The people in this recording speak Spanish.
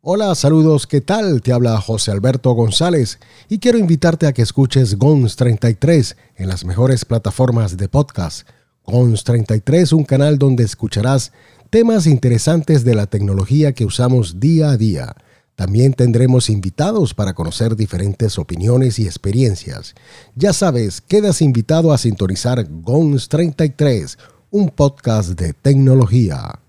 Hola, saludos, ¿qué tal? Te habla José Alberto González y quiero invitarte a que escuches GONS 33 en las mejores plataformas de podcast. GONS 33, un canal donde escucharás temas interesantes de la tecnología que usamos día a día. También tendremos invitados para conocer diferentes opiniones y experiencias. Ya sabes, quedas invitado a sintonizar GONS 33, un podcast de tecnología.